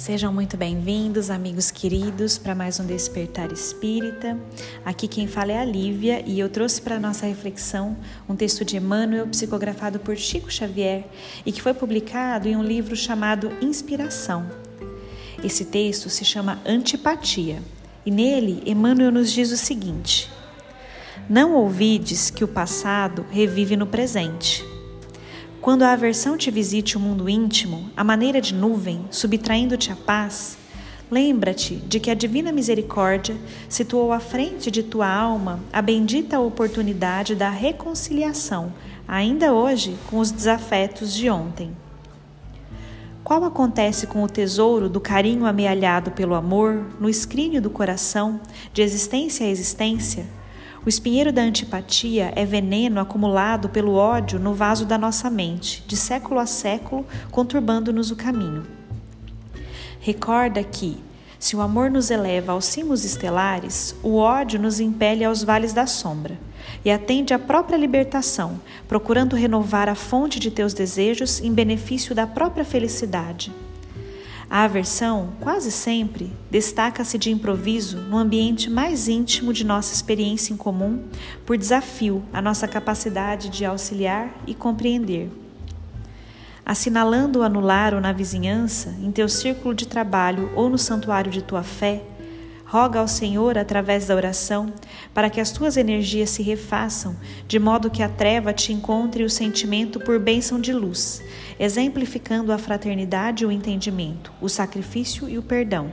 Sejam muito bem-vindos, amigos queridos, para mais um Despertar Espírita. Aqui quem fala é a Lívia e eu trouxe para nossa reflexão um texto de Emmanuel psicografado por Chico Xavier e que foi publicado em um livro chamado Inspiração. Esse texto se chama Antipatia e nele Emmanuel nos diz o seguinte: Não ouvides que o passado revive no presente quando a aversão te visite o mundo íntimo, a maneira de nuvem, subtraindo-te a paz, lembra-te de que a divina misericórdia situou à frente de tua alma a bendita oportunidade da reconciliação, ainda hoje, com os desafetos de ontem. Qual acontece com o tesouro do carinho amealhado pelo amor no escrínio do coração, de existência a existência? O espinheiro da antipatia é veneno acumulado pelo ódio no vaso da nossa mente, de século a século, conturbando-nos o caminho. Recorda que, se o amor nos eleva aos cimos estelares, o ódio nos impele aos vales da sombra e atende à própria libertação, procurando renovar a fonte de teus desejos em benefício da própria felicidade. A aversão, quase sempre, destaca-se de improviso no ambiente mais íntimo de nossa experiência em comum, por desafio à nossa capacidade de auxiliar e compreender. Assinalando o anular ou na vizinhança, em teu círculo de trabalho ou no santuário de tua fé, Roga ao Senhor através da oração para que as tuas energias se refaçam, de modo que a treva te encontre o sentimento por bênção de luz, exemplificando a fraternidade e o entendimento, o sacrifício e o perdão.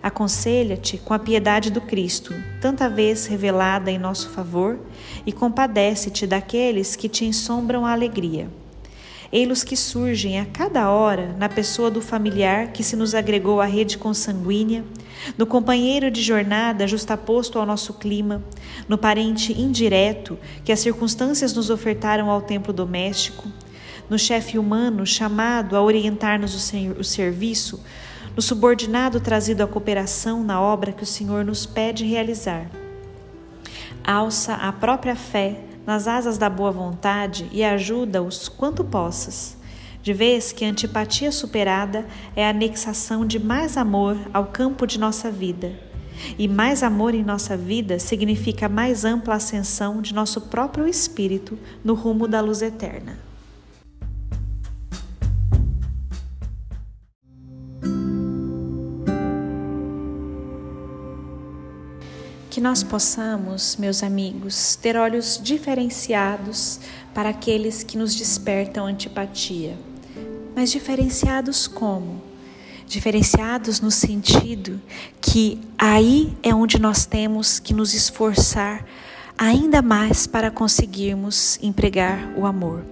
Aconselha-te com a piedade do Cristo, tanta vez revelada em nosso favor, e compadece-te daqueles que te ensombram a alegria ei-los que surgem a cada hora na pessoa do familiar que se nos agregou à rede consanguínea, no companheiro de jornada justaposto ao nosso clima, no parente indireto que as circunstâncias nos ofertaram ao templo doméstico, no chefe humano chamado a orientar-nos o, serviço, no subordinado trazido à cooperação na obra que o Senhor nos pede realizar. Alça a própria fé nas asas da boa vontade e ajuda-os quanto possas. De vez que a antipatia superada é a anexação de mais amor ao campo de nossa vida. E mais amor em nossa vida significa mais ampla ascensão de nosso próprio espírito no rumo da luz eterna. Que nós possamos, meus amigos, ter olhos diferenciados para aqueles que nos despertam antipatia. Mas diferenciados como? Diferenciados no sentido que aí é onde nós temos que nos esforçar ainda mais para conseguirmos empregar o amor,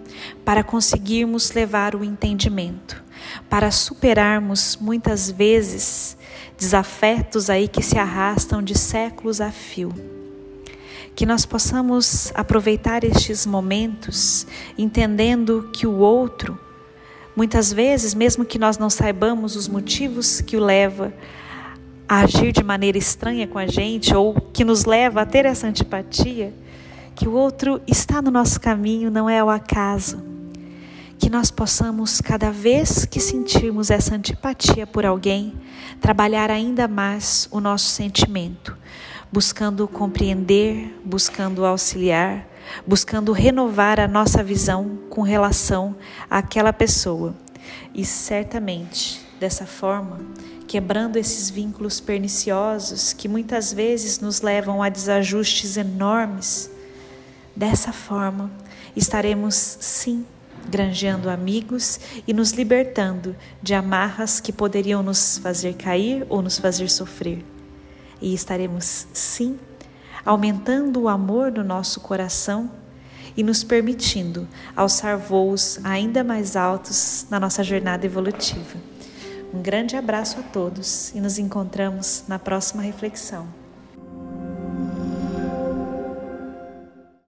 para conseguirmos levar o entendimento, para superarmos muitas vezes desafetos aí que se arrastam de séculos a fio. Que nós possamos aproveitar estes momentos entendendo que o outro, muitas vezes, mesmo que nós não saibamos os motivos que o leva a agir de maneira estranha com a gente ou que nos leva a ter essa antipatia, que o outro está no nosso caminho, não é o acaso. Que nós possamos, cada vez que sentirmos essa antipatia por alguém, trabalhar ainda mais o nosso sentimento, buscando compreender, buscando auxiliar, buscando renovar a nossa visão com relação àquela pessoa. E certamente, dessa forma, quebrando esses vínculos perniciosos que muitas vezes nos levam a desajustes enormes. Dessa forma, estaremos sim granjeando amigos e nos libertando de amarras que poderiam nos fazer cair ou nos fazer sofrer. E estaremos sim aumentando o amor no nosso coração e nos permitindo alçar voos ainda mais altos na nossa jornada evolutiva. Um grande abraço a todos e nos encontramos na próxima reflexão.